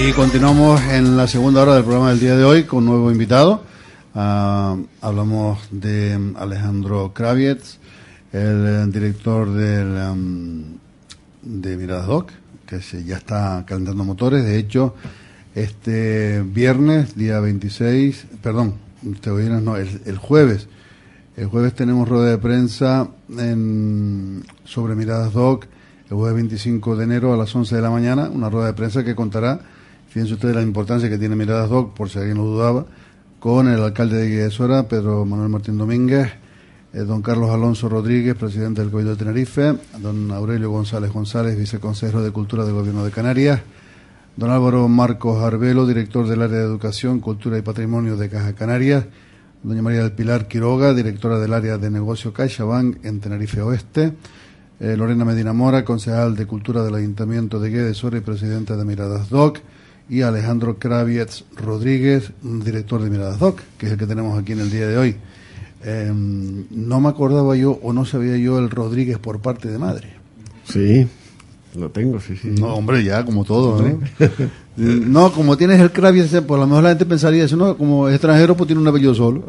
Y continuamos en la segunda hora del programa del día de hoy con un nuevo invitado. Ah, hablamos de Alejandro Kravietz, el eh, director del, um, de Miradas Doc, que se, ya está calentando motores. De hecho, este viernes, día 26, perdón, este viernes no, el, el jueves, el jueves tenemos rueda de prensa en, sobre Miradas Doc, el jueves 25 de enero a las 11 de la mañana, una rueda de prensa que contará, fíjense ustedes la importancia que tiene Miradas Doc, por si alguien lo dudaba, con el alcalde de Guillesuera, Pedro Manuel Martín Domínguez, eh, don Carlos Alonso Rodríguez, presidente del Cabildo de Tenerife, don Aurelio González González, viceconsejero de Cultura del Gobierno de Canarias, don Álvaro Marcos Arbelo, director del área de Educación, Cultura y Patrimonio de Caja Canarias, doña María del Pilar Quiroga, directora del área de negocio CaixaBank en Tenerife Oeste, eh, Lorena Medina Mora, concejal de Cultura del Ayuntamiento de Guedes y presidenta de Miradas Doc, y Alejandro Kravietz Rodríguez, director de Miradas Doc, que es el que tenemos aquí en el día de hoy. Eh, no me acordaba yo o no sabía yo el Rodríguez por parte de madre. Sí, lo tengo, sí, sí. No, hombre, ya, como todo, ¿no? no, como tienes el Kravietz, pues a lo mejor la gente pensaría eso, ¿no? Como extranjero, pues tiene un apellido solo.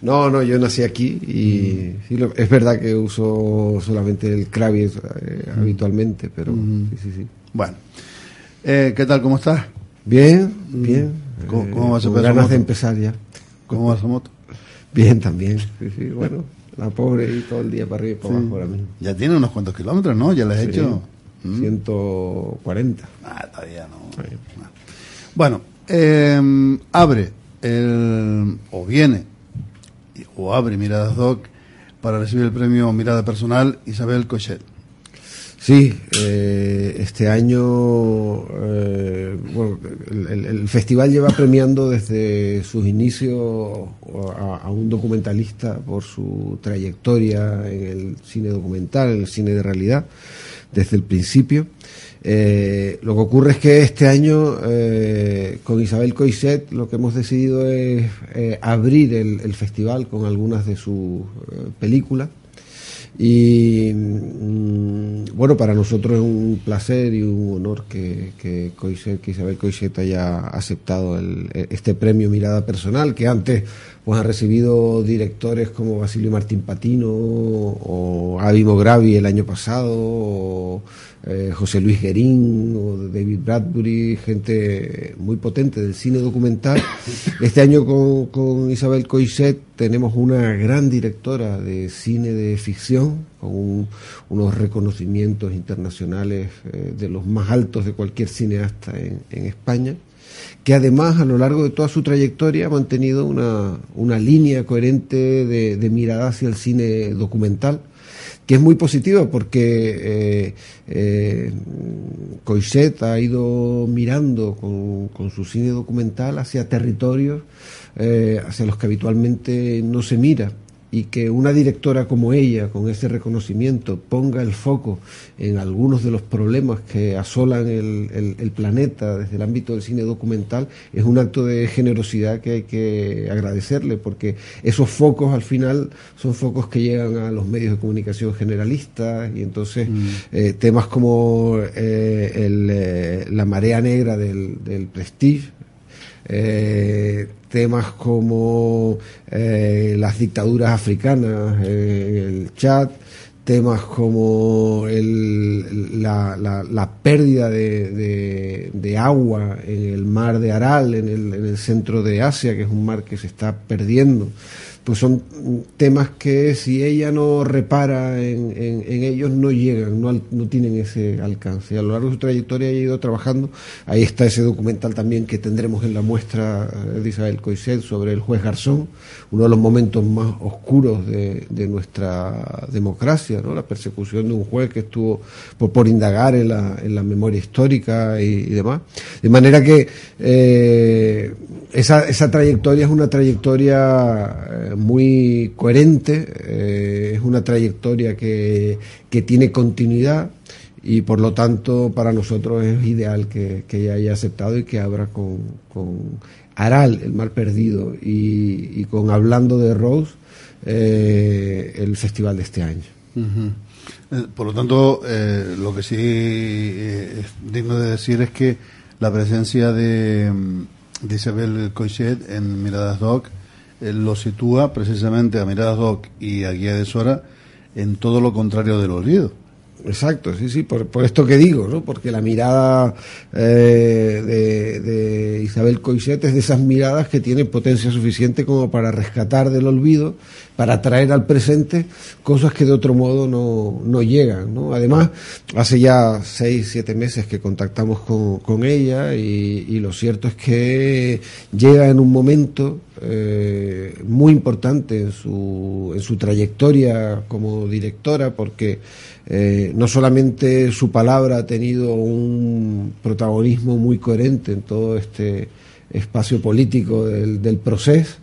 No, no, yo nací aquí y sí, lo- es verdad que uso solamente el Kravietz eh, habitualmente, pero sí, sí, sí. Bueno, eh, ¿qué tal? ¿Cómo estás? Bien, bien. ¿Cómo- eh, cómo va ese con peso ganas moto? de empezar ya. ¿Cómo va esa moto? Bien también, sí, sí, bueno, la pobre y todo el día para arriba y para abajo ahora mismo. Ya tiene unos cuantos kilómetros, ¿no? Ya le has Sí, hecho. ¿Mm? 140. Ah, todavía no. Ah. Bueno, eh, abre el, o viene o abre Miradas Doc para recibir el premio Mirada Personal Isabel Cochet. Sí, eh, este año eh, el, el- festival lleva premiando desde sus inicios a, un documentalista por su trayectoria en el cine documental, en el cine de realidad, desde el principio. Eh, lo que ocurre es que este año eh, con Isabel Coiset lo que hemos decidido es eh, abrir el, festival con algunas de sus películas. Y mm, bueno, para nosotros es un placer y un honor que, que, Coixet- que Isabel Coixet haya aceptado el- este premio Mirada Personal, que antes pues, ha recibido directores como Basilio Martín Patino o Avi Mogravi el año pasado, o eh, José Luis Guerín o David Bradbury, gente muy potente del cine documental. Este año con, con Isabel Coixet tenemos una gran directora de cine de ficción, con un- unos reconocimientos internacionales eh, de los más altos de cualquier cineasta en, en España que además a lo largo de toda su trayectoria ha mantenido una, una línea coherente de, mirada hacia el cine documental, que es muy positiva porque eh, eh, ha ido mirando con, con su cine documental hacia territorios eh, hacia los que habitualmente no se mira y que una directora como ella, con ese reconocimiento, ponga el foco en algunos de los problemas que asolan el, el- el planeta desde el ámbito del cine documental, es un acto de generosidad que hay que agradecerle, porque esos focos al final son focos que llegan a los medios de comunicación generalistas y entonces eh, temas como eh, el, eh, la marea negra del, del Prestige, eh, temas como eh, las dictaduras africanas, eh, el Chad, temas como la, pérdida de, de- de agua en el mar de Aral, en el, en el centro de Asia, que es un mar que se está perdiendo. Pues son temas que si ella no repara en, en- ellos no llegan, no, no tienen ese alcance. Y a lo largo de su trayectoria ha ido trabajando. Ahí está ese documental también que tendremos en la muestra eh, de Isabel Coixet sobre el juez Garzón, uno de los momentos más oscuros de, de nuestra democracia, ¿no? la persecución de un juez que estuvo por, por indagar en la, en la memoria histórica y, y demás. De manera que eh, esa, esa trayectoria es una trayectoria eh, muy coherente, eh, es una trayectoria que, que tiene continuidad y por lo tanto para nosotros es ideal que, que haya aceptado y que abra con, con Aral, el mar perdido, y, y con Hablando de Rose, eh, el festival de este año. Eh, Por lo tanto, lo que sí es digno de decir es que la presencia de, de Isabel Coixet en Miradas Doc lo sitúa precisamente a Miradas Doc y a Guía de Sora en todo lo contrario del olvido. Exacto, sí, sí, por, por, esto que digo, ¿no? Porque la mirada eh, de, Isabel Coixet es de esas miradas que tienen potencia suficiente como para rescatar del olvido, para traer al presente cosas que de otro modo no, no llegan, ¿no? Además, hace ya seis, siete meses que contactamos con, con ella y, lo cierto es que llega en un momento eh, muy importante en su, en su trayectoria como directora porque eh, no solamente su palabra ha tenido un protagonismo muy coherente en todo este espacio político del, del proceso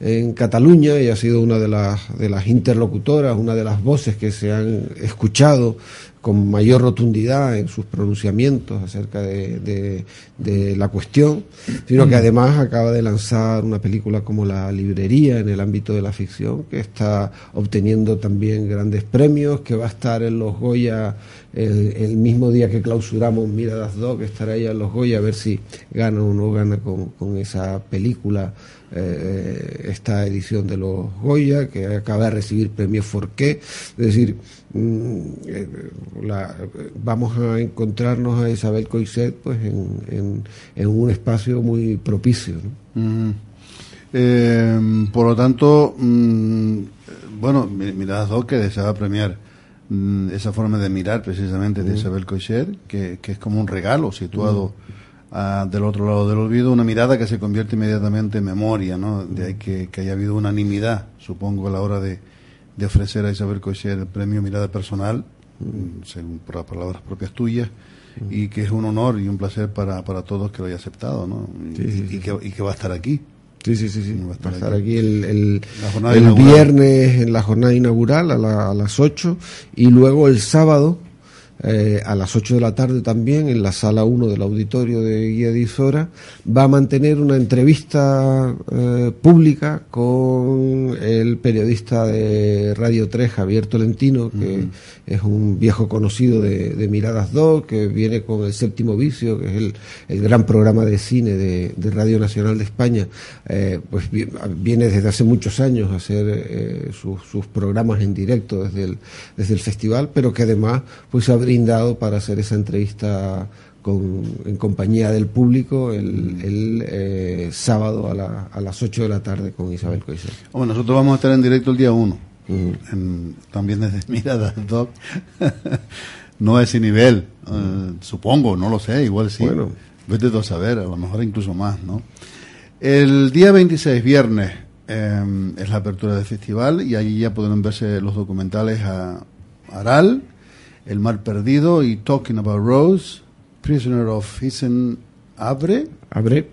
en Cataluña y ha sido una de las, de las interlocutoras, una de las voces que se han escuchado con mayor rotundidad en sus pronunciamientos acerca de, de, de, la cuestión, sino que además acaba de lanzar una película como La Librería en el ámbito de la ficción, que está obteniendo también grandes premios, que va a estar en los Goya el, mismo día que clausuramos Miradas Dog, estará ella en los Goya a ver si gana o no gana con, con esa película eh, esta edición de los Goya, que acaba de recibir premio Forqué. Es decir, mm, eh, la, vamos a encontrarnos a Isabel Coixet pues, en, en, un espacio muy propicio. Mm. Eh, por lo tanto, mm, bueno, Miradas Doc que deseaba premiar mm, esa forma de mirar precisamente de Isabel Coixet, que, que, es como un regalo situado uh, del otro lado del olvido, una mirada que se convierte inmediatamente en memoria, ¿no? De ahí que, que haya habido unanimidad, supongo, a la hora de, de ofrecer a Isabel Coixet el premio Mirada Personal, mm. según por las palabras propias tuyas, y que es un honor y un placer para, para todos que lo haya aceptado, ¿no? Y, Sí, sí, y sí. que, y que va a estar aquí. Sí, sí, sí, sí. Va a Va estar a estar aquí. aquí el, el, el viernes en la jornada inaugural a, la- a las 8 y luego el sábado eh, a las 8 de la tarde también en la sala 1 del auditorio de Guía de Isora va a mantener una entrevista eh, pública con el periodista de Radio 3 Javier Tolentino que es un viejo conocido de, de Miradas 2 que viene con el séptimo vicio que es el, el gran programa de cine de, de Radio Nacional de España. Eh, pues vi- viene desde hace muchos años a hacer sus, sus programas en directo desde el, desde el festival pero que además pues se ha brindado para hacer esa entrevista con, en compañía del público el, el eh, sábado a, la- a las 8 de la tarde con Isabel Coixet. Hombre, nosotros vamos a estar en directo el día 1, Ujú. en- también desde Miradas Doc. no ese nivel, eh, supongo, no lo sé, igual sí. Bueno. Vete a saber, a lo mejor incluso más, ¿no? El día 26, viernes, eh, es la apertura del festival y allí ya podrán verse los documentales a Aral, El Mar Perdido y Talking About Rose, Prisoner of Hisen Abre, Abre.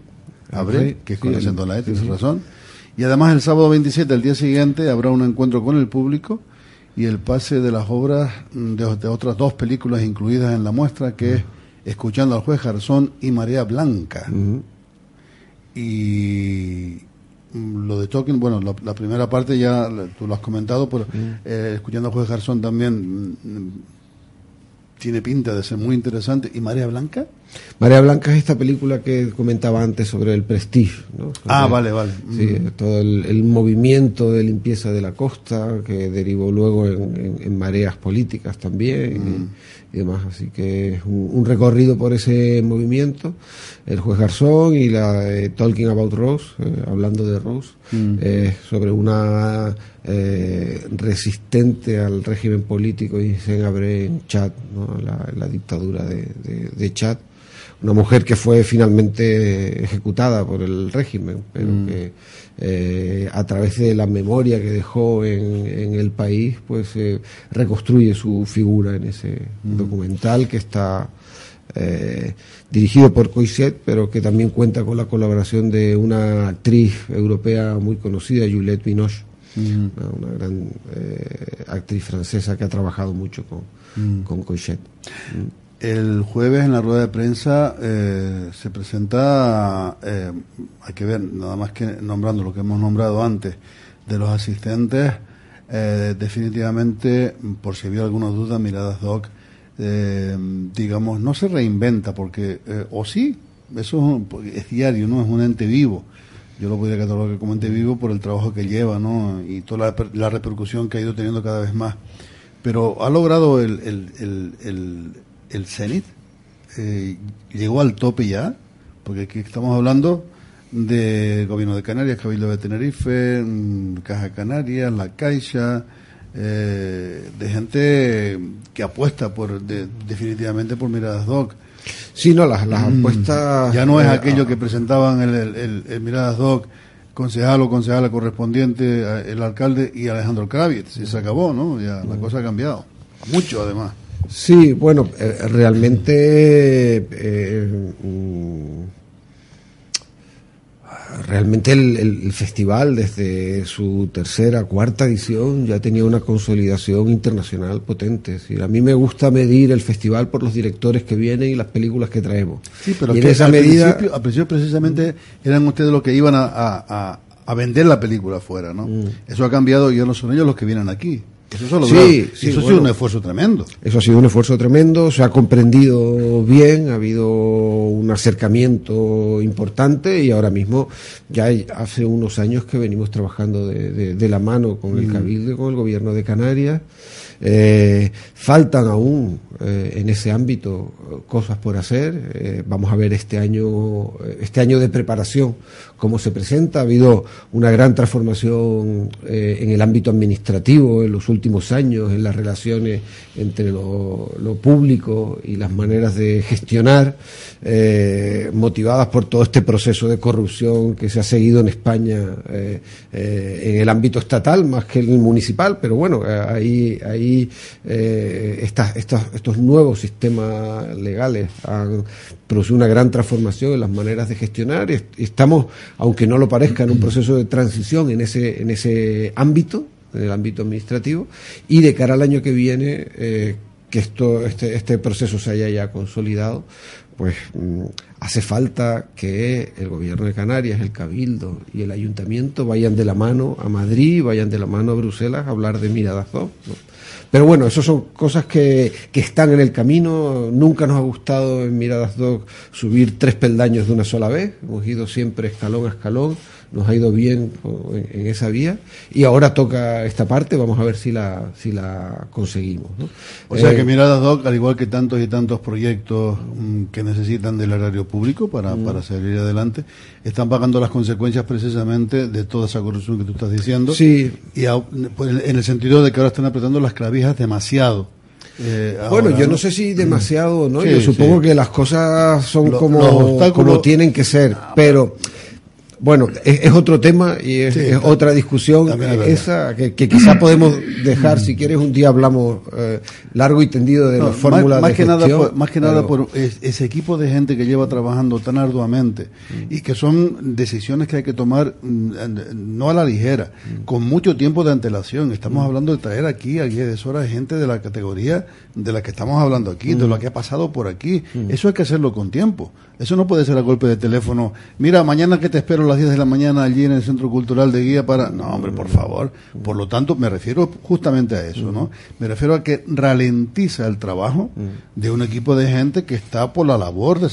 Abre, que es con sí, la E, sí, tienes sí. razón. Y además el sábado 27, el día siguiente, habrá un encuentro con el público y el pase de las obras mm, de, de otras dos películas incluidas en la muestra, que es Escuchando al juez Garzón y Marea Blanca. Y mm, lo de Tolkien, bueno, la, la primera parte ya tú lo has comentado, pero eh, Escuchando al juez Garzón también mm, tiene pinta de ser muy interesante. ¿Y Marea Blanca? Marea Blanca es esta película que comentaba antes sobre el Prestige. ¿no? Ah, vale, vale. Sí, Mm. todo el, el movimiento de limpieza de la costa que derivó luego en, en- en mareas políticas también y, y demás. Así que es un, un recorrido por ese movimiento. El juez Garzón y la de Talking About Rose, eh, hablando de Rose, Mm. eh, sobre una eh, resistente al régimen político y se abre en Chad, ¿no? la, la dictadura de, de, de Chad una mujer que fue finalmente ejecutada por el régimen, pero Mm. que eh, a través de la memoria que dejó en, en el país, pues eh, reconstruye su figura en ese Mm. documental que está eh, dirigido por Coixet, pero que también cuenta con la colaboración de una actriz europea muy conocida, Juliette Binoche, Mm. una, gran actriz francesa que ha trabajado mucho con, con. El jueves en la rueda de prensa eh, se presenta, eh, hay que ver, nada más que nombrando lo que hemos nombrado antes, de los asistentes, eh, definitivamente, por si había alguna duda, Miradas Doc, eh, digamos, no se reinventa, porque, o sí, eso es, diario, ¿no? Es un ente vivo. Yo lo podría catalogar como ente vivo por el trabajo que lleva, ¿no? Y toda la, repercusión que ha ido teniendo cada vez más. Pero ha logrado el, el, el, el, Zenit, eh, llegó al tope ya, porque aquí estamos hablando de Gobierno de Canarias, Cabildo de Tenerife, mm, Caja Canarias, La Caixa, eh, de gente que apuesta por definitivamente por Miradas Doc. Sí, no, las, las mm, apuestas... Ya no es eh, aquello que presentaban el, el, Miradas Doc, concejal o concejala correspondiente, el alcalde y Alejandro Kravitz, y se acabó, ¿no? Ya la mm. cosa ha cambiado. Mucho, además. Sí, bueno, eh, realmente realmente el, festival desde su tercera, cuarta edición ya tenía una consolidación internacional potente. Es decir, a mí me gusta medir el festival por los directores que vienen y las películas que traemos. Sí, pero en esa medida... principio, precisamente eran ustedes los que iban a, vender la película afuera, ¿no? Mm. Eso ha cambiado y ya no son ellos los que vienen aquí. Eso, sí, eso ha sido un esfuerzo tremendo. Eso ha sido un esfuerzo tremendo, se ha comprendido bien, ha habido un acercamiento importante y ahora mismo ya hace unos años que venimos trabajando de, la mano con el mm. Cabildo con el Gobierno de Canarias. Eh, faltan aún eh, en ese ámbito cosas por hacer. Eh, vamos a ver este año, este año de preparación cómo se presenta. Ha habido una gran transformación eh, en el ámbito administrativo en los últimos años, en las relaciones entre lo, público y las maneras de gestionar, motivadas por todo este proceso de corrupción que se ha seguido en España en el ámbito estatal más que en el municipal, pero bueno, ahí, ahí estos nuevos sistemas legales han producido una gran transformación en las maneras de gestionar y estamos aunque no lo parezca, en un proceso de transición en ese, en ese ámbito, en el ámbito administrativo, y de cara al año que viene, eh, que esto, este, este proceso se haya ya consolidado, pues mm, hace falta que el gobierno de Canarias, el Cabildo y el Ayuntamiento vayan de la mano a Madrid, vayan de la mano a Bruselas a hablar de miradas pero bueno, eso son cosas que, que están en el camino. Nunca nos ha gustado en Miradas Dog subir tres peldaños de una sola vez. Hemos ido siempre escalón a escalón nos ha ido bien en, esa vía y ahora toca esta parte, vamos a ver si la, si la conseguimos. O sea que eh, Miradas Doc, al igual que tantos y tantos proyectos mm, que necesitan del horario público para, mm. para salir adelante, están pagando las consecuencias precisamente de toda esa corrupción que tú estás diciendo. Sí. Y pues, en el sentido de que ahora están apretando las clavijas demasiado. Eh, bueno, yo ¿no? sé si demasiado o no. yo supongo que las cosas son como, como tienen que ser, pero bueno, es, otro tema y es, otra discusión esa que, quizá podemos dejar, si quieres un día hablamos eh, largo y tendido de las fórmulas más, que nada por, Más que nada por ese equipo de gente que lleva trabajando tan arduamente y que son decisiones que hay que tomar mm, no a la ligera, con mucho tiempo de antelación. Estamos hablando de traer aquí a 10 horas gente de la categoría de la que estamos hablando aquí, de lo que ha pasado por aquí. Eso hay que hacerlo con tiempo. Eso no puede ser a golpe de teléfono. Mira, mañana que te espero a las 10 de la mañana allí en el Centro Cultural de Guía para... No, hombre, por favor. Por lo tanto, me refiero justamente a eso, ¿no? Me refiero a que ralentiza el trabajo de un equipo de gente que está por la labor de,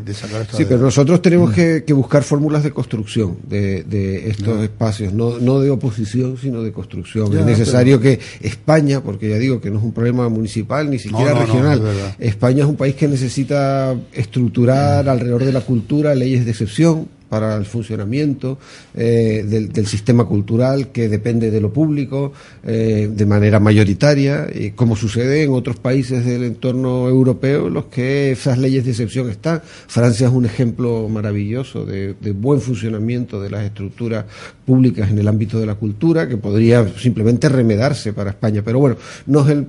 de, sacar esta... Sí, pero nosotros tenemos que, buscar fórmulas de construcción de, estos espacios, no, no de oposición, sino de construcción. es necesario que España, porque ya digo que no es un problema municipal ni siquiera regional, España es un país que necesita estructurar alrededor de la cultura leyes de excepción para el funcionamiento eh, del, sistema cultural que depende de lo público eh, de manera mayoritaria, y como sucede en otros países del entorno europeo, en los que esas leyes de excepción están. Francia es un ejemplo maravilloso de, de buen funcionamiento de las estructuras públicas en el ámbito de la cultura, que podría simplemente remedarse para España. Pero bueno, no es el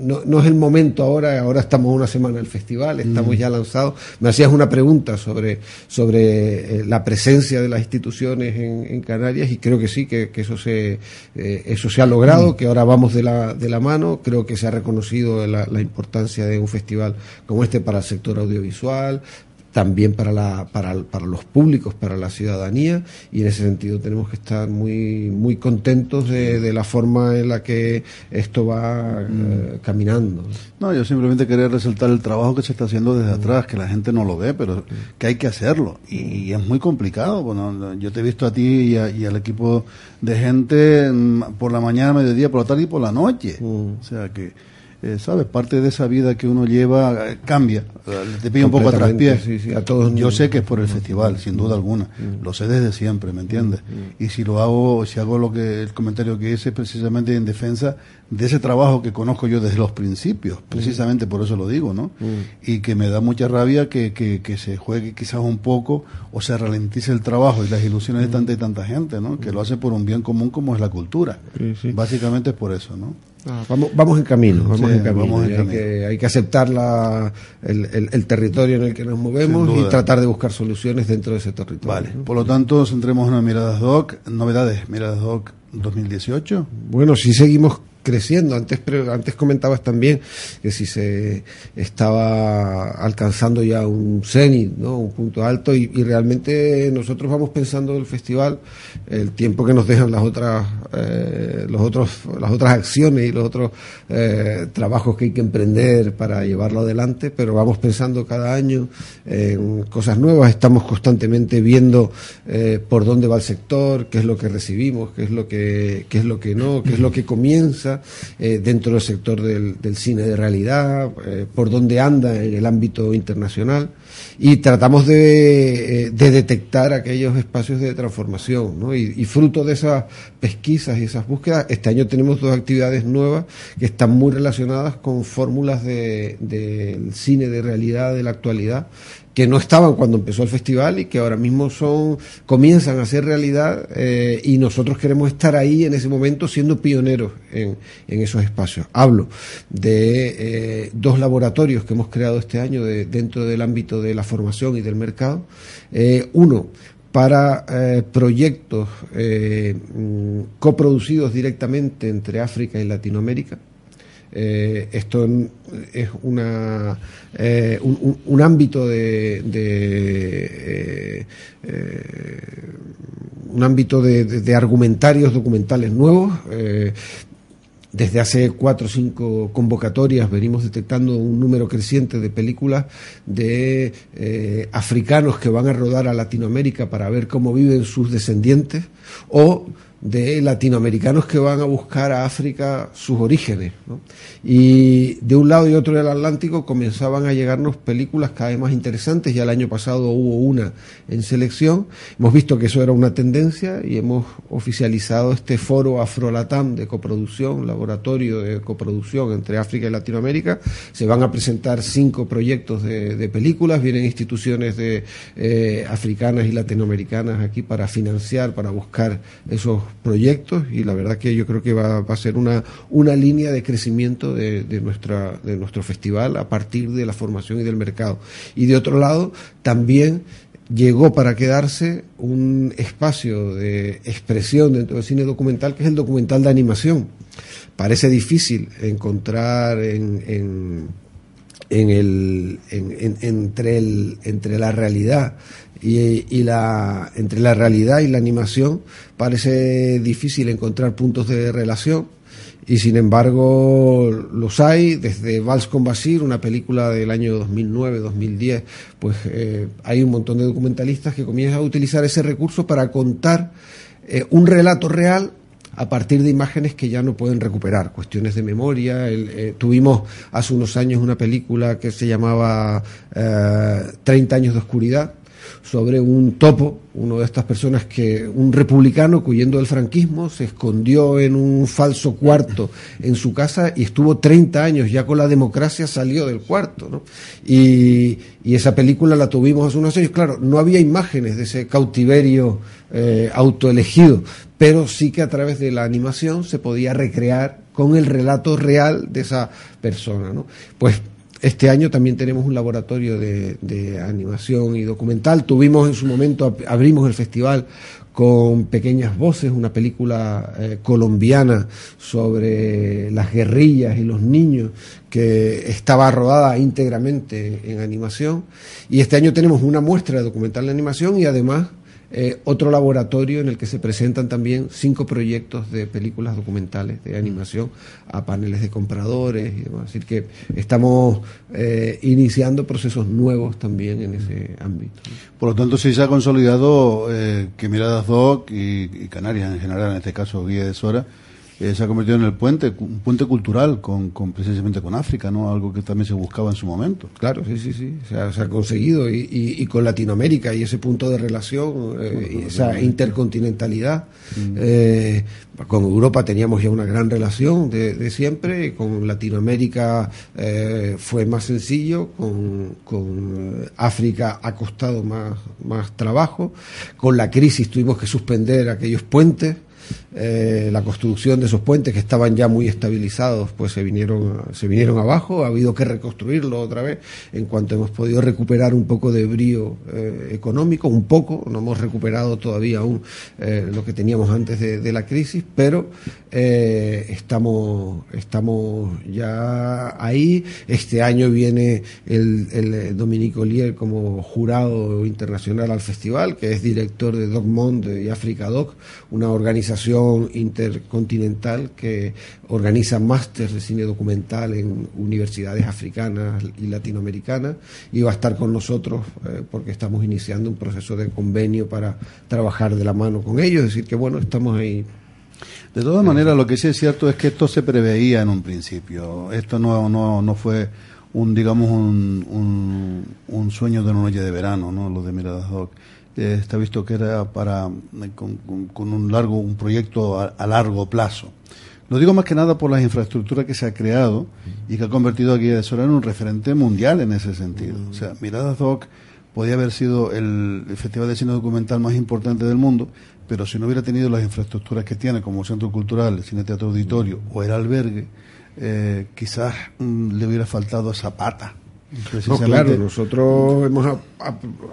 no, no, es el momento ahora, ahora estamos una semana del festival, estamos mm. ya lanzados. Me hacías una pregunta sobre, sobre eh, la presencia de las instituciones en, Canarias y creo que sí, que, eso, se, eh, eso se ha logrado, mm. que ahora vamos de la, de la mano. Creo que se ha reconocido la, importancia de un festival como este para el sector audiovisual, también para, la, para, para, los públicos, para la ciudadanía, y en ese sentido tenemos que estar muy, muy contentos de, la forma en la que esto va eh, caminando. No, yo simplemente quería resaltar el trabajo que se está haciendo desde atrás, que la gente no lo ve, pero que hay que hacerlo, y, es muy complicado. Bueno, yo te he visto a ti y, y, al equipo de gente mm, por la mañana, mediodía, por la tarde y por la noche. O sea que eh, ¿sabes? Parte de esa vida que uno lleva eh, cambia, te pide un poco atrás pie. a todos Yo sé que es por el festival, sin duda alguna, mm. lo sé desde siempre, ¿me entiendes? Mm. Y si lo hago, si hago lo que el comentario que hice precisamente en defensa de ese trabajo que conozco yo desde los principios, mm. precisamente por eso lo digo, ¿no? Y que me da mucha rabia que, que, que, se juegue quizás un poco o se ralentice el trabajo y las ilusiones de tanta y tanta gente, ¿no? Que lo hace por un bien común como es la cultura. Básicamente es por eso, ¿no? Ah, vamos, vamos en camino, vamos en camino. hay, Que, hay, que, aceptar la, el, el, territorio en el que nos movemos y tratar de buscar soluciones dentro de ese territorio. Vale, por lo tanto, centremos en Miradas Doc, novedades, Miradas Doc 2018. Bueno, si seguimos creciendo. Antes, antes comentabas también que si se estaba alcanzando ya un cenit, ¿no? un punto alto, y, realmente nosotros vamos pensando el festival, el tiempo que nos dejan las otras, eh, los otros, las otras acciones y los otros eh, trabajos que hay que emprender para llevarlo adelante, pero vamos pensando cada año en cosas nuevas, estamos constantemente viendo eh, por dónde va el sector, qué es lo que recibimos, qué es lo que, qué es lo que no, qué es lo que comienza eh, dentro del sector del, cine de realidad, eh, por dónde anda en el ámbito internacional y tratamos de, eh, detectar aquellos espacios de transformación. Y, fruto de esas pesquisas y esas búsquedas, este año tenemos dos actividades nuevas que están muy relacionadas con fórmulas del cine de realidad de la actualidad que no estaban cuando empezó el festival y que ahora mismo son comienzan a ser realidad eh, y nosotros queremos estar ahí en ese momento siendo pioneros en, esos espacios. Hablo de eh, dos laboratorios que hemos creado este año dentro del ámbito de la formación y del mercado. Eh, uno para proyectos mm, coproducidos directamente entre África y Latinoamérica eh, esto es una, eh, un, ámbito de, eh, un ámbito de, argumentarios documentales nuevos. desde hace cuatro o cinco convocatorias venimos detectando un número creciente de películas de africanos que van a rodar a Latinoamérica para ver cómo viven sus descendientes o de latinoamericanos que van a buscar a África sus orígenes. Y de un lado y otro del Atlántico comenzaban a llegarnos películas cada vez más interesantes. Ya el año pasado hubo una en selección. Hemos visto que eso era una tendencia y hemos oficializado este foro Afrolatam de coproducción, laboratorio de coproducción entre África y Latinoamérica. Se van a presentar cinco proyectos de, películas. Vienen instituciones de, eh, africanas y latinoamericanas aquí para financiar, para buscar esos proyectos y la verdad que yo creo que va, a ser una, una línea de crecimiento de, nuestra, de nuestro festival a partir de la formación y del mercado. Y de otro lado, también llegó para quedarse un espacio de expresión dentro del cine documental que es el documental de animación. Parece difícil encontrar en, en, en el, entre, el, entre la realidad y, la, entre la realidad y la animación parece difícil encontrar puntos de relación y sin embargo los hay desde Vals con Basir, una película del año 2009-2010, pues eh, hay un montón de documentalistas que comienzan a utilizar ese recurso para contar eh, un relato real a partir de imágenes que ya no pueden recuperar, cuestiones de memoria. Eh, tuvimos hace unos años una película que se llamaba 30 años de oscuridad, sobre un topo, uno de estas personas que, un republicano que huyendo del franquismo se escondió en un falso cuarto en su casa y estuvo 30 años, ya con la democracia salió del cuarto. ¿no? Y, esa película la tuvimos hace unos años, claro, no había imágenes de ese cautiverio eh, autoelegido, pero sí que a través de la animación se podía recrear con el relato real de esa persona. ¿no? Pues este año también tenemos un laboratorio de, animación y documental. Tuvimos en su momento, abrimos el festival con Pequeñas Voces, una película eh, colombiana sobre las guerrillas y los niños que estaba rodada íntegramente en animación. Y este año tenemos una muestra de documental de animación y además eh, otro laboratorio en el que se presentan también cinco proyectos de películas documentales de animación a paneles de compradores y demás. Así que estamos eh, iniciando procesos nuevos también en ese ámbito. Por lo tanto, sí se ha consolidado eh, que Miradas Doc y, y, Canarias en general, en este caso Guía de Sora, eh, se ha convertido en el puente, un puente cultural con, con, precisamente con África, ¿no? Algo que también se buscaba en su momento. Claro, sí, sí, sí, se ha, conseguido y, y, con Latinoamérica y ese punto de relación, eh, esa intercontinentalidad. Mm. Eh, con Europa teníamos ya una gran relación de, de siempre, con Latinoamérica fue más sencillo, con, con África ha costado más, más trabajo, con la crisis tuvimos que suspender aquellos puentes. Eh, la construcción de esos puentes que estaban ya muy estabilizados, pues se vinieron, se vinieron abajo, ha habido que reconstruirlo otra vez en cuanto hemos podido recuperar un poco de brío eh, económico, un poco, no hemos recuperado todavía aún eh, lo que teníamos antes de, la crisis, pero estamos, estamos ya ahí. Este año viene el, el Dominico Lier como jurado internacional al festival, que es director de Doc y Africa Doc, una organización intercontinental que organiza másteres de cine documental en universidades africanas y latinoamericanas y va a estar con nosotros eh, porque estamos iniciando un proceso de convenio para trabajar de la mano con ellos, es decir que bueno, estamos ahí de todas maneras, lo que sí es cierto es que esto se preveía en un principio. Esto no, no, no fue un, digamos, un, un, sueño de una noche de verano, ¿no? Lo de Miradas Doc está visto que era para eh, con, un largo un proyecto a, largo plazo. Lo digo más que nada por las infraestructuras que se ha creado y que ha convertido a Guía de Sora en un referente mundial en ese sentido. O sea, Miradas Doc podía haber sido el, festival de cine documental más importante del mundo, pero si no hubiera tenido las infraestructuras que tiene, como Centro Cultural, Cine Teatro Auditorio o el albergue, eh, quizás mm, le hubiera faltado esa pata no, claro, nosotros hemos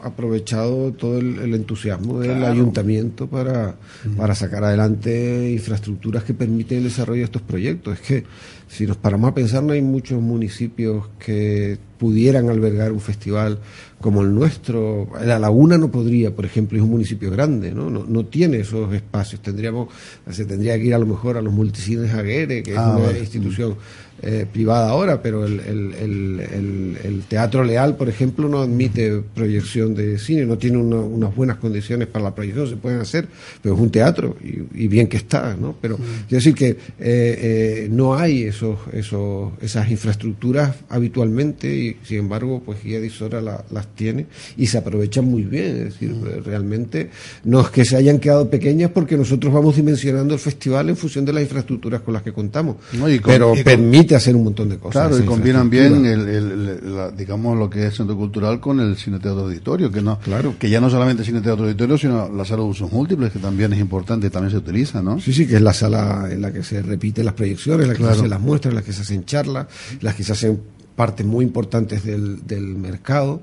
aprovechado todo el, entusiasmo del ayuntamiento para, para sacar adelante infraestructuras que permiten el desarrollo de estos proyectos. Es que si nos paramos a pensar, no hay muchos municipios que pudieran albergar un festival como el nuestro. La Laguna no podría, por ejemplo, es un municipio grande, ¿no? No, no tiene esos espacios. Tendríamos, se tendría que ir a lo mejor a los multicines Aguere, que es ah, una institución eh, privada ahora, pero el, el, el, Teatro Leal, por ejemplo, no admite proyección de cine, no tiene unas buenas condiciones para la proyección, se pueden hacer, pero es un teatro y, bien que está, ¿no? Pero quiero decir que eh, eh, no hay esos, esos, esas infraestructuras habitualmente y, sin embargo, pues Guía de Isora las tiene y se aprovechan muy bien, es decir, realmente no es que se hayan quedado pequeñas porque nosotros vamos dimensionando el festival en función de las infraestructuras con las que contamos, pero permite hacer un montón de cosas. Claro, y combinan bien, el, digamos, lo que es centro cultural con el cine teatro auditorio, que no claro. que ya no solamente cine teatro auditorio, sino la sala de usos múltiples, que también es importante y también se utiliza, ¿no? Sí, sí, que es la sala en la que se repiten las proyecciones, en la que se hacen las muestras, en la que se hacen charlas, las que se hacen partes muy importantes del, del mercado.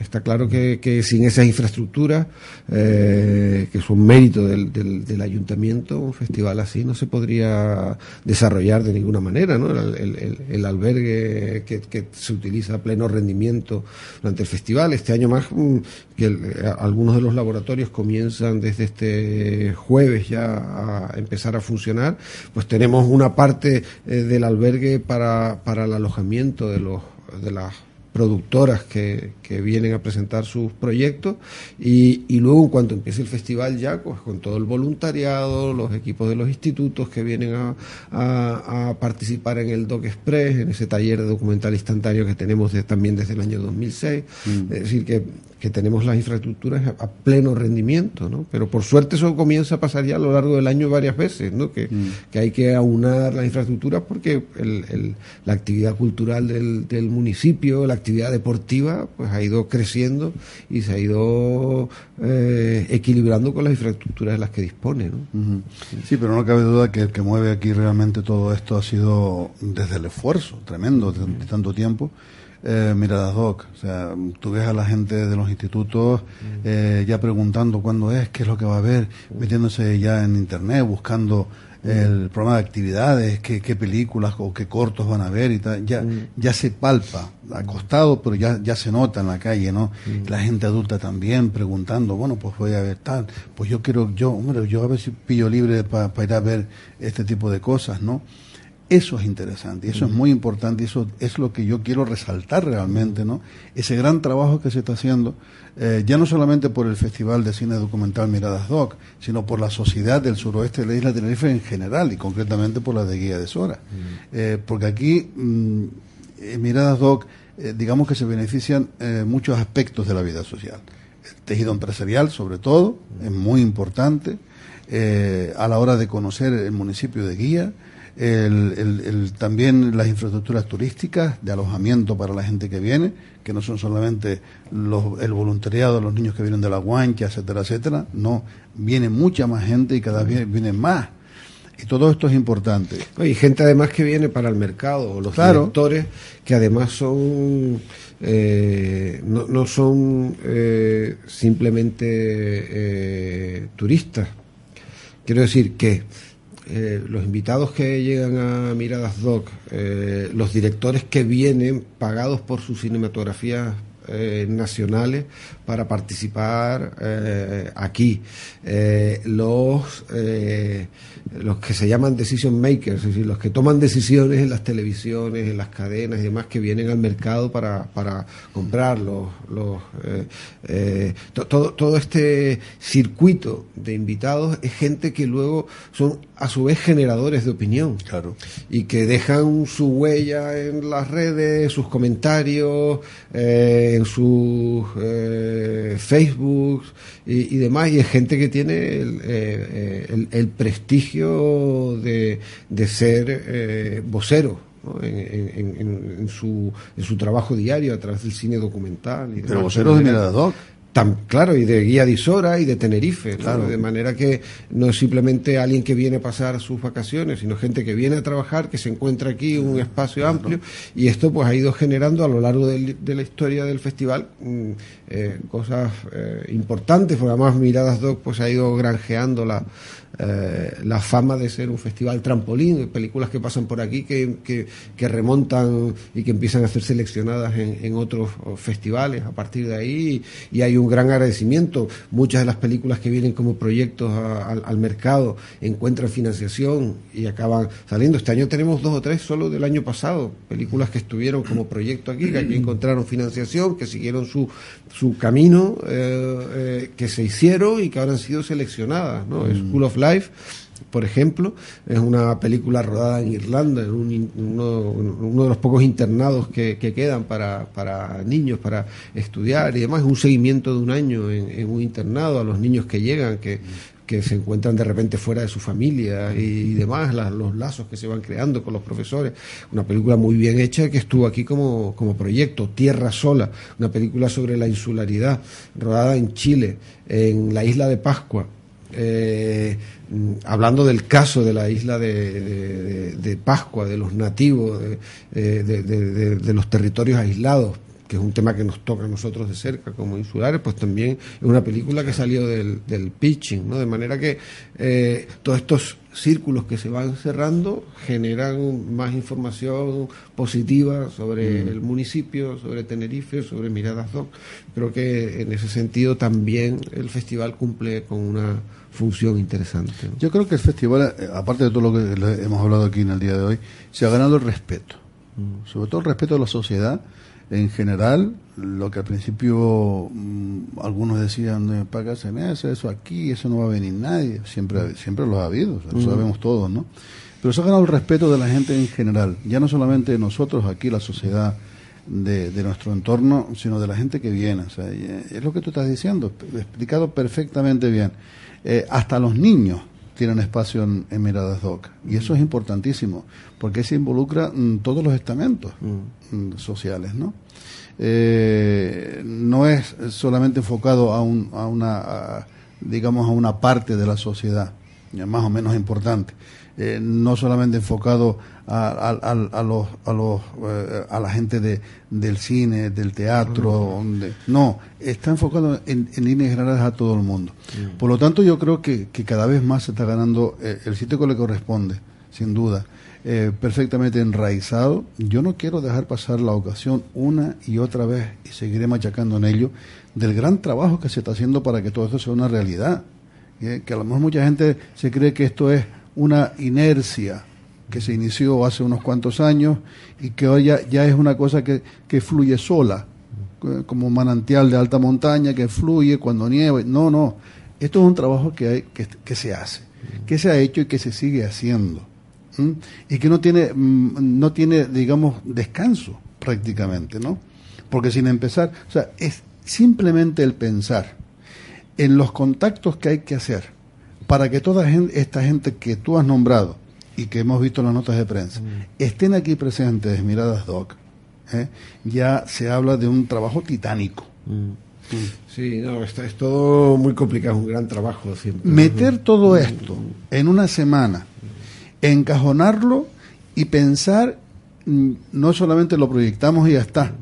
Está claro que, que, sin esas infraestructuras, eh, que son mérito del, del, ayuntamiento, un festival así no se podría desarrollar de ninguna manera. ¿no? El, el, albergue que, que, se utiliza a pleno rendimiento durante el festival. Este año más, mm, que algunos de los laboratorios comienzan desde este jueves ya a empezar a funcionar, pues tenemos una parte eh, del albergue para, para el alojamiento de los de las productoras que, que, vienen a presentar sus proyectos y, y, luego en cuanto empiece el festival ya pues con todo el voluntariado, los equipos de los institutos que vienen a, a, participar en el Doc Express, en ese taller de documental instantáneo que tenemos también desde el año 2006, mm. es decir que que tenemos las infraestructuras a, pleno rendimiento, ¿no? Pero por suerte eso comienza a pasar ya a lo largo del año varias veces, ¿no? Que, mm. hay que aunar las infraestructuras porque la actividad cultural del, municipio, la actividad deportiva, pues ha ido creciendo y se ha ido eh, equilibrando con las infraestructuras de las que dispone, ¿no? Sí, pero no cabe duda que el que mueve aquí realmente todo esto ha sido desde el esfuerzo tremendo de, de tanto tiempo eh, miradas doc. O sea, tú ves a la gente de los institutos eh, ya preguntando cuándo es, qué es lo que va a haber, metiéndose ya en internet, buscando el programa de actividades, qué, qué, películas o qué cortos van a ver y tal. Ya, ya se palpa, acostado, pero ya, ya se nota en la calle, ¿no? La gente adulta también preguntando, bueno, pues voy a ver tal, pues yo quiero, yo, hombre, yo a ver si pillo libre para ir a ver este tipo de cosas, ¿no? Eso es interesante y eso es muy importante y eso es lo que yo quiero resaltar realmente, ¿no? Ese gran trabajo que se está haciendo, eh, ya no solamente por el Festival de Cine Documental Miradas Doc, sino por la sociedad del suroeste de la isla de Tenerife en general y concretamente por la de Guía de Sora. Eh, porque aquí, mm, en Miradas Doc, eh, digamos que se benefician muchos aspectos de la vida social. El tejido empresarial, sobre todo, es muy importante. a la hora de conocer el municipio de Guía, el, también las infraestructuras turísticas de alojamiento para la gente que viene, que no son solamente los, el voluntariado, los niños que vienen de la guancha, etcétera, etcétera, no, viene mucha más gente y cada vez viene más. Y todo esto es importante. Y gente además que viene para el mercado, los directores que además son eh, no, no, son eh, simplemente eh, turistas. Quiero decir que eh, los invitados que llegan a Miradas Doc, eh, los directores que vienen pagados por sus cinematografías eh, nacionales para participar aquí. los los que se llaman decision makers, es decir, los que toman decisiones en las televisiones, en las cadenas y demás que vienen al mercado para, para comprar los, eh, eh, todo, todo este circuito de invitados es gente que luego son a su vez generadores de opinión. Claro. Y que dejan su huella en las redes, sus comentarios, eh, en sus Facebook y, demás. Y es gente que tiene el, el prestigio de, de ser eh, vocero. En, su, en su trabajo diario a través del cine documental. Y Pero vocero de Mirada Doc claro, y de Guía de Isora y de Tenerife, claro. de manera que no es simplemente alguien que viene a pasar sus vacaciones, sino gente que viene a trabajar, que se encuentra aquí en un espacio amplio, y esto pues ha ido generando a lo largo de, la historia del festival mm, eh, cosas eh, importantes, porque además Miradas Doc pues ha ido granjeando la, eh, la fama de ser un festival trampolín, películas que pasan por aquí que, que, remontan y que empiezan a ser seleccionadas en, otros festivales a partir de ahí, y hay un gran agradecimiento. Muchas de las películas que vienen como proyectos al mercado encuentran financiación y acaban saliendo. Este año tenemos dos o tres solo del año pasado, películas que estuvieron como proyecto aquí, que aquí encontraron financiación, que siguieron su, su camino, eh, eh, que se hicieron y que ahora han sido seleccionadas. ¿no? Mm. School of Life por ejemplo, es una película rodada en Irlanda, en uno, de los pocos internados que, quedan para, para, niños, para estudiar y demás. Es un seguimiento de un año en, un internado a los niños que llegan, que, que se encuentran de repente fuera de su familia y, demás, los lazos que se van creando con los profesores. Una película muy bien hecha que estuvo aquí como, como proyecto, Tierra Sola, una película sobre la insularidad, rodada en Chile, en la isla de Pascua. Eh, Mm, hablando del caso de la isla de, Pascua, de los nativos, de, los territorios aislados, que es un tema que nos toca a nosotros de cerca como insulares, pues también es una película que salió del, pitching, ¿no? De manera que eh, todos estos círculos que se van cerrando generan más información positiva sobre mm. el municipio, sobre Tenerife, sobre Miradas Doc. Creo que en ese sentido también el festival cumple con una función interesante. Yo creo que el festival, eh, aparte de todo lo que hemos hablado aquí en el día de hoy, se ha ganado el respeto, mm. sobre todo el respeto de la sociedad en general, lo que al principio mm, algunos decían, para se me hace eso aquí, eso no va a venir nadie, siempre, siempre lo ha habido, lo mm. sabemos todos, ¿no? Pero se ha ganado el respeto de la gente en general, ya no solamente nosotros aquí, la sociedad de, nuestro entorno, sino de la gente que viene. O sea, es lo que tú estás diciendo, explicado perfectamente bien. Eh, hasta los niños tienen espacio en, Miradas Doc. Y eso es importantísimo, porque se involucra en todos los estamentos mm. Mm, sociales, ¿no? Eh, no es solamente enfocado a, un, a una, digamos, a una parte de la sociedad, más o menos importante. Eh, no solamente enfocado a, a, los, a, los, eh, a la gente de, del cine, del teatro, no, está enfocado en, líneas generales a todo el mundo. Por lo tanto, yo creo que, que cada vez más se está ganando eh, el sitio que le corresponde, sin duda. perfectamente enraizado. Yo no quiero dejar pasar la ocasión una y otra vez y seguiré machacando en ello del gran trabajo que se está haciendo para que todo esto sea una realidad. Que a lo mejor mucha gente se cree que esto es una inercia que se inició hace unos cuantos años y que hoy ya, es una cosa que, que, fluye sola, como un manantial de alta montaña que fluye cuando nieva. No, no, esto es un trabajo que, hay, que, se hace, que se ha hecho y que se sigue haciendo. Y que no tiene, mm, no tiene, digamos, descanso prácticamente, ¿no? Porque sin empezar, o sea, es simplemente el pensar en los contactos que hay que hacer para que toda esta gente que tú has nombrado y que hemos visto en las notas de prensa mm. estén aquí presentes, miradas Doc, ¿eh? ya se habla de un trabajo titánico. Mm. Mm. Sí, no, es, es todo muy complicado, es un gran trabajo siempre. Meter todo esto en una semana, encajonarlo y pensar, no solamente lo proyectamos y ya está,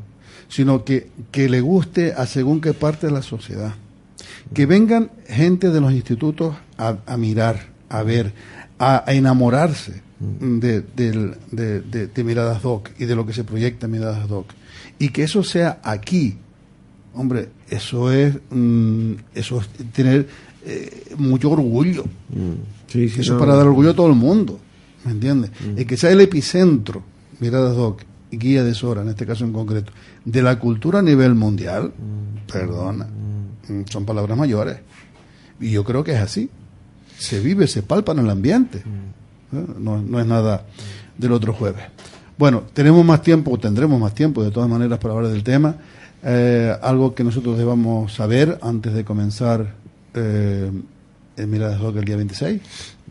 sino que, que le guste a según qué parte de la sociedad. Que vengan gente de los institutos a, mirar, a ver, a, enamorarse de, de, Miradas Doc y de lo que se proyecta en Miradas Doc. Y que eso sea aquí, hombre, eso es, mm, eso es tener eh, mucho orgullo. Mm. eso es para dar orgullo a todo el mundo, ¿me entiendes? Mm. El que sea el epicentro, Miradas Doc, y Guía de Sora, en este caso en concreto, de la cultura a nivel mundial, perdona, son palabras mayores. Y yo creo que es así se vive, se palpa en el ambiente. Mm. ¿Eh? No, es nada del otro jueves. Bueno, tenemos más tiempo, tendremos más tiempo de todas maneras para hablar del tema. Eh, algo que nosotros debamos saber antes de comenzar eh, el Miradas Rock el día 26.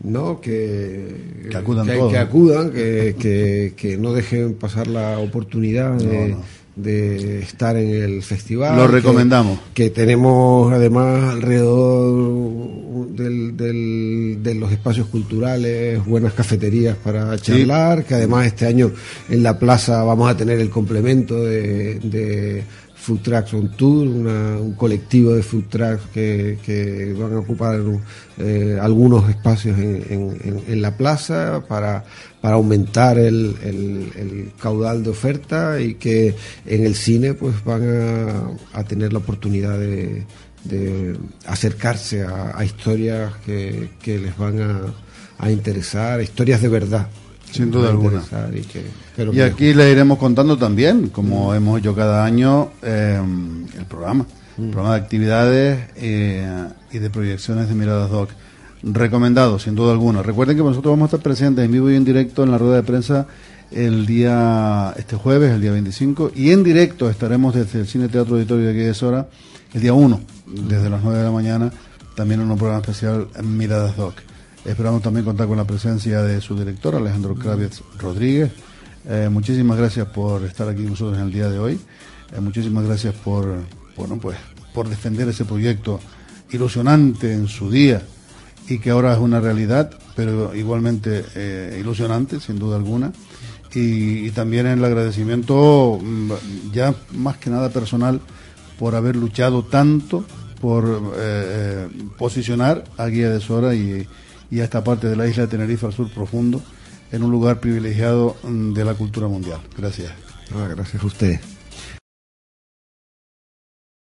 No, que, que acudan que, que, acudan, que, que, no dejen pasar la oportunidad de de estar en el festival. Lo recomendamos. Que, tenemos además alrededor del, del, de los espacios culturales buenas cafeterías para charlar, que además este año en la plaza vamos a tener el complemento de Food Trucks on Tour, un colectivo de food trucks que, van a ocupar eh, algunos espacios en, la plaza para, para aumentar el, caudal de oferta y que en el cine pues van a, tener la oportunidad de, acercarse a, historias que, les van a, a interesar, historias de verdad sin duda alguna. Y, aquí le iremos contando también, como mm. hemos hecho cada año, eh, el programa, el mm. programa de actividades eh, y de proyecciones de Miradas Doc. Recomendado, sin duda alguna. Recuerden que nosotros vamos a estar presentes en vivo y en directo en la rueda de prensa el día, este jueves, el día 25, y en directo estaremos desde el Cine Teatro Auditorio de aquí de Sora, el día 1, desde las 9 de la mañana, también en un programa especial Miradas Doc. Esperamos también contar con la presencia de su director, Alejandro Kravitz Rodríguez. Eh, muchísimas gracias por estar aquí con nosotros en el día de hoy. Eh, muchísimas gracias por, bueno, pues, por defender ese proyecto ilusionante en su día y que ahora es una realidad, pero igualmente eh, ilusionante, sin duda alguna. Y, y, también el agradecimiento mm, ya más que nada personal por haber luchado tanto por posicionar a Guía de Sora y, y a esta parte de la isla de Tenerife al sur profundo en un lugar privilegiado mm, de la cultura mundial. Gracias. Ah, gracias a usted.